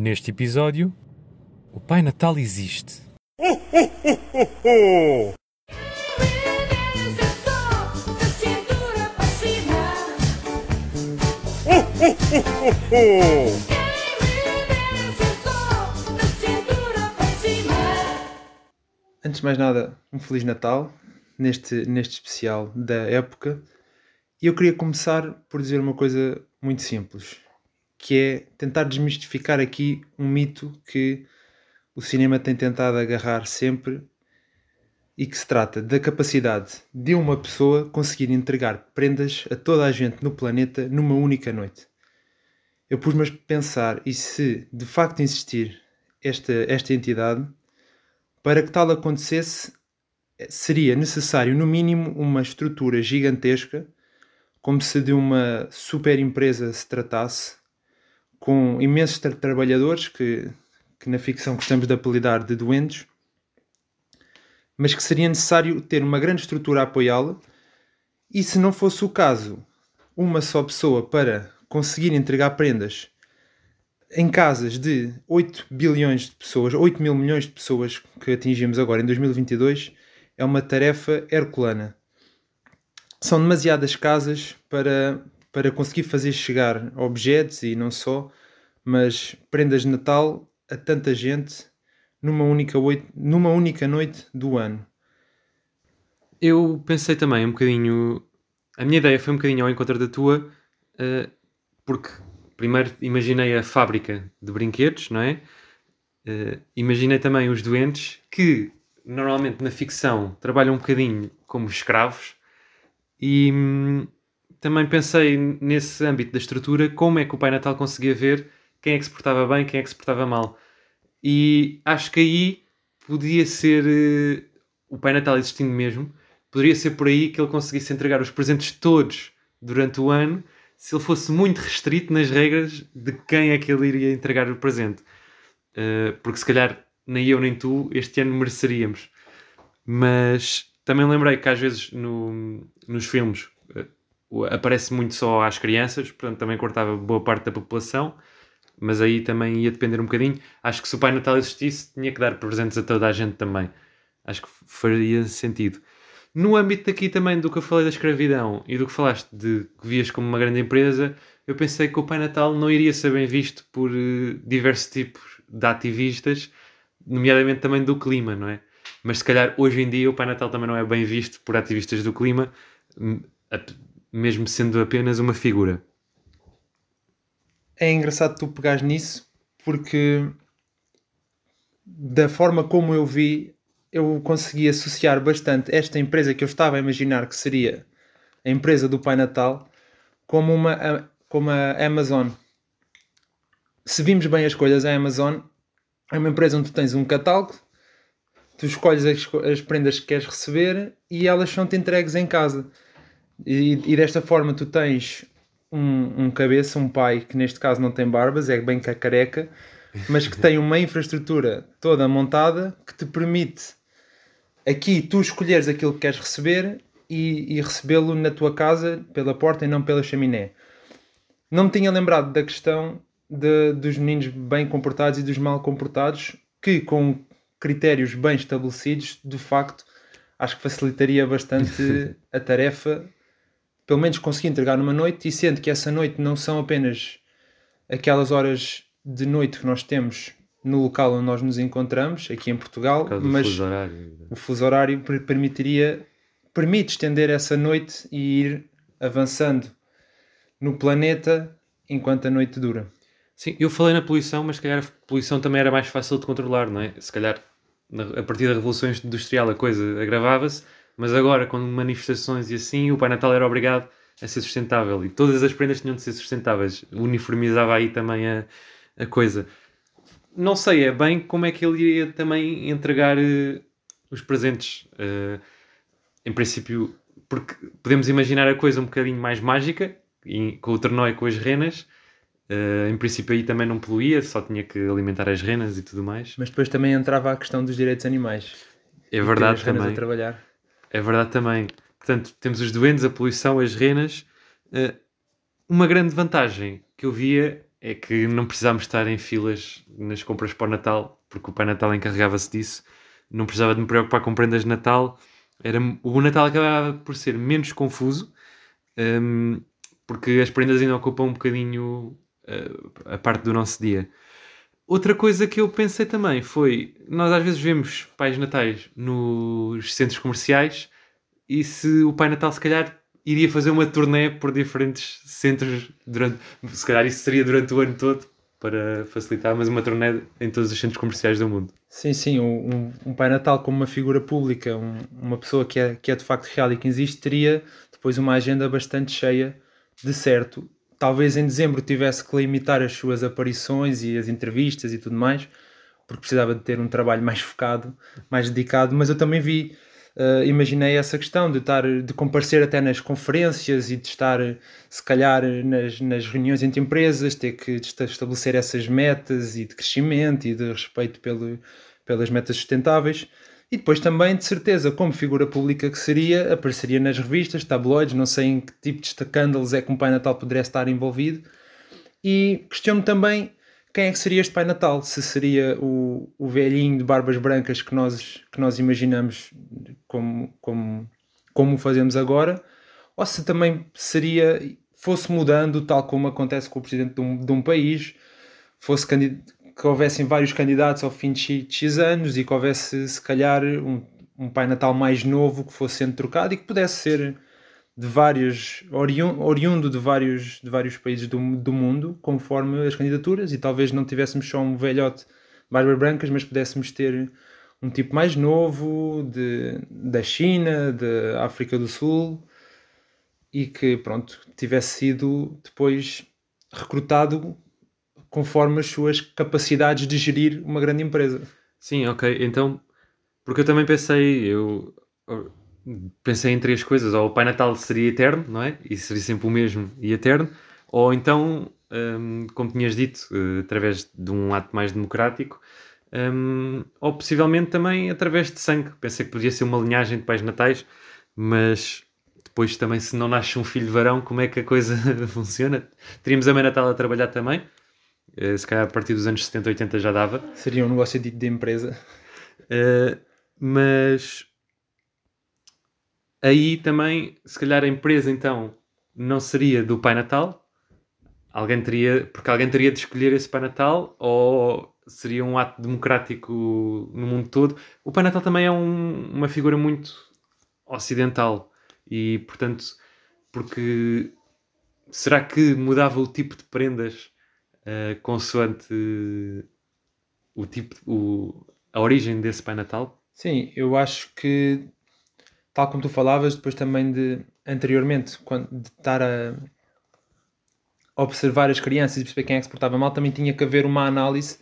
Neste episódio, o Pai Natal existe. Antes de mais nada, um Feliz Natal neste, neste especial da época. E eu queria começar por dizer uma coisa muito simples, que é tentar desmistificar aqui um mito que o cinema tem tentado agarrar sempre e que se trata da capacidade de uma pessoa conseguir entregar prendas a toda a gente no planeta numa única noite. Eu pus-me a pensar e se de facto existir esta, esta entidade, para que tal acontecesse, seria necessário, no mínimo, uma estrutura gigantesca, como se de uma super empresa se tratasse, com imensos tra trabalhadores que, que na ficção gostamos de apelidar de doentes, mas que seria necessário ter uma grande estrutura a apoiá-la, e se não fosse o caso, uma só pessoa para conseguir entregar prendas em casas de 8 bilhões de pessoas, 8 mil milhões de pessoas que atingimos agora em 2022, é uma tarefa herculana. São demasiadas casas para, para conseguir fazer chegar objetos e não só, mas prendas de Natal a tanta gente numa única, oito, numa única noite do ano. Eu pensei também um bocadinho. A minha ideia foi um bocadinho ao encontro da tua, uh, porque primeiro imaginei a fábrica de brinquedos, não é? Uh, imaginei também os doentes que normalmente na ficção trabalham um bocadinho como escravos e hum, também pensei nesse âmbito da estrutura como é que o Pai Natal conseguia ver quem é que se portava bem, quem é que se portava mal. E acho que aí podia ser uh, o Pai Natal existindo mesmo, poderia ser por aí que ele conseguisse entregar os presentes todos durante o ano se ele fosse muito restrito nas regras de quem é que ele iria entregar o presente. Uh, porque se calhar nem eu nem tu este ano mereceríamos. Mas também lembrei que às vezes no, nos filmes uh, aparece muito só às crianças, portanto também cortava boa parte da população, mas aí também ia depender um bocadinho. Acho que se o Pai Natal existisse, tinha que dar presentes a toda a gente também. Acho que faria sentido. No âmbito aqui também do que eu falei da escravidão e do que falaste de que vias como uma grande empresa, eu pensei que o Pai Natal não iria ser bem visto por uh, diversos tipos de ativistas, nomeadamente também do clima, não é? Mas se calhar hoje em dia o Pai Natal também não é bem visto por ativistas do clima, mesmo sendo apenas uma figura. É engraçado tu pegares nisso, porque da forma como eu vi, eu consegui associar bastante esta empresa que eu estava a imaginar que seria a empresa do Pai Natal como uma como a Amazon. Se vimos bem as coisas, a Amazon é uma empresa onde tu tens um catálogo, tu escolhes as, as prendas que queres receber e elas são-te entregues em casa. E, e, desta forma tu tens um, um cabeça, um pai que neste caso não tem barbas, é bem careca, mas que tem uma infraestrutura toda montada que te permite aqui tu escolheres aquilo que queres receber e, e recebê-lo na tua casa pela porta e não pela chaminé. Não me tinha lembrado da questão de, dos meninos bem comportados e dos mal comportados, que com critérios bem estabelecidos, de facto, acho que facilitaria bastante a tarefa, pelo menos conseguir entregar numa noite, e sendo que essa noite não são apenas aquelas horas de noite que nós temos no local onde nós nos encontramos, aqui em Portugal, mas fuso o fuso horário permitiria permite estender essa noite e ir avançando no planeta enquanto a noite dura. Sim, eu falei na poluição, mas se calhar a poluição também era mais fácil de controlar, não é? Se calhar a partir da Revolução Industrial a coisa agravava-se, mas agora com manifestações e assim, o Pai Natal era obrigado a ser sustentável e todas as prendas tinham de ser sustentáveis. Uniformizava aí também a, a coisa. Não sei, é bem como é que ele iria também entregar uh, os presentes. Uh, em princípio, porque podemos imaginar a coisa um bocadinho mais mágica, com o ternó e com as renas. Uh, em princípio aí também não poluía, só tinha que alimentar as renas e tudo mais. Mas depois também entrava a questão dos direitos animais. É verdade também. trabalhar. É verdade também. Portanto, temos os doentes, a poluição, as renas. Uh, uma grande vantagem que eu via é que não precisámos estar em filas nas compras para o Natal, porque o Pai Natal encarregava-se disso. Não precisava de me preocupar com prendas de Natal. Era, o Natal acabava por ser menos confuso, um, porque as prendas ainda ocupam um bocadinho uh, a parte do nosso dia. Outra coisa que eu pensei também foi: nós às vezes vemos pais natais nos centros comerciais e se o Pai Natal, se calhar, iria fazer uma turnê por diferentes centros durante. Se calhar isso seria durante o ano todo para facilitar, mas uma turnê em todos os centros comerciais do mundo. Sim, sim, um, um Pai Natal como uma figura pública, um, uma pessoa que é, que é de facto real e que existe, teria depois uma agenda bastante cheia de certo talvez em dezembro tivesse que limitar as suas aparições e as entrevistas e tudo mais, porque precisava de ter um trabalho mais focado, mais dedicado, mas eu também vi, uh, imaginei essa questão de estar, de comparecer até nas conferências e de estar, se calhar, nas, nas reuniões entre empresas, ter que estabelecer essas metas e de crescimento e de respeito pelo, pelas metas sustentáveis. E depois também, de certeza, como figura pública que seria, apareceria nas revistas, tabloides, não sei em que tipo de escândalos é que um Pai Natal poderia estar envolvido. E questiono também quem é que seria este Pai Natal? Se seria o, o velhinho de barbas brancas que nós, que nós imaginamos como, como, como o fazemos agora, ou se também seria, fosse mudando, tal como acontece com o presidente de um, de um país, fosse que houvessem vários candidatos ao fim de X anos e que houvesse, se calhar, um, um Pai Natal mais novo que fosse sendo trocado e que pudesse ser de vários, oriundo de vários, de vários países do, do mundo, conforme as candidaturas, e talvez não tivéssemos só um velhote barbas brancas, mas pudéssemos ter um tipo mais novo de, da China, da África do Sul, e que, pronto, tivesse sido depois recrutado conforme as suas capacidades de gerir uma grande empresa. Sim, ok. Então, porque eu também pensei, eu pensei em três coisas. Ou o Pai Natal seria eterno, não é? E seria sempre o mesmo e eterno. Ou então, um, como tinhas dito, uh, através de um ato mais democrático. Um, ou possivelmente também através de sangue. Pensei que podia ser uma linhagem de pais natais, mas depois também se não nasce um filho varão, como é que a coisa funciona? Teríamos a Mãe Natal a trabalhar também, eh, se calhar a partir dos anos 70, 80 já dava. Seria um negócio dito de empresa. Uh, mas aí também, se calhar a empresa então não seria do Pai Natal, alguém teria, porque alguém teria de escolher esse Pai Natal, ou seria um ato democrático no mundo todo. O Pai Natal também é um, uma figura muito ocidental e, portanto, porque será que mudava o tipo de prendas uh, consoante o tipo, o, a origem desse Pai Natal? Sim, eu acho que, tal como tu falavas, depois também de anteriormente, quando, de estar a observar as crianças e perceber quem é que se portava mal, também tinha que haver uma análise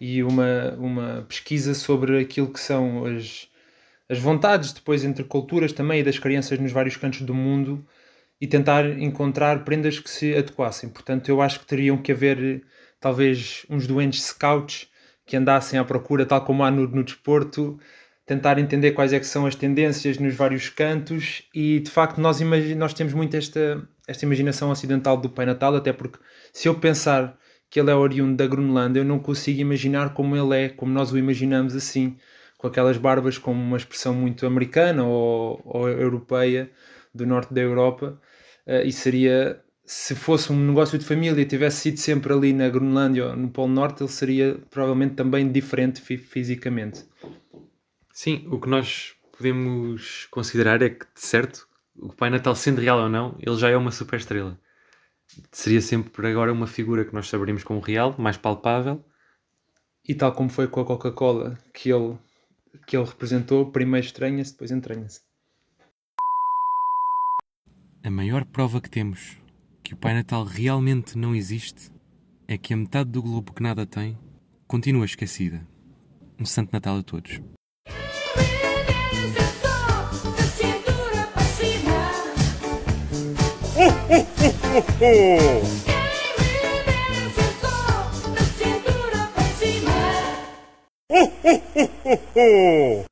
e uma, uma pesquisa sobre aquilo que são as, as vontades depois entre culturas também e das crianças nos vários cantos do mundo e tentar encontrar prendas que se adequassem. Portanto, eu acho que teriam que haver talvez uns doentes scouts que andassem à procura, tal como há no, no desporto, tentar entender quais é que são as tendências nos vários cantos e de facto nós, nós temos muito esta, esta imaginação ocidental do Pai Natal, até porque se eu pensar que ele é oriundo da Groenlândia, eu não consigo imaginar como ele é, como nós o imaginamos assim, com aquelas barbas com uma expressão muito americana ou, ou europeia do norte da Europa uh, e seria se fosse um negócio de família e tivesse sido sempre ali na Groenlândia ou no Polo Norte, ele seria provavelmente também diferente fisicamente. Sim, o que nós podemos considerar é que, de certo, o Pai Natal, sendo real ou não, ele já é uma super estrela. Seria sempre por agora uma figura que nós saberíamos como real, mais palpável. E tal como foi com a Coca-Cola, que ele, que ele representou, primeiro estranha-se, depois entranha-se. A maior prova que temos que o Pai Natal realmente não existe é que a metade do globo que nada tem continua esquecida. Um Santo Natal a todos. Oh, oh, oh, oh, oh.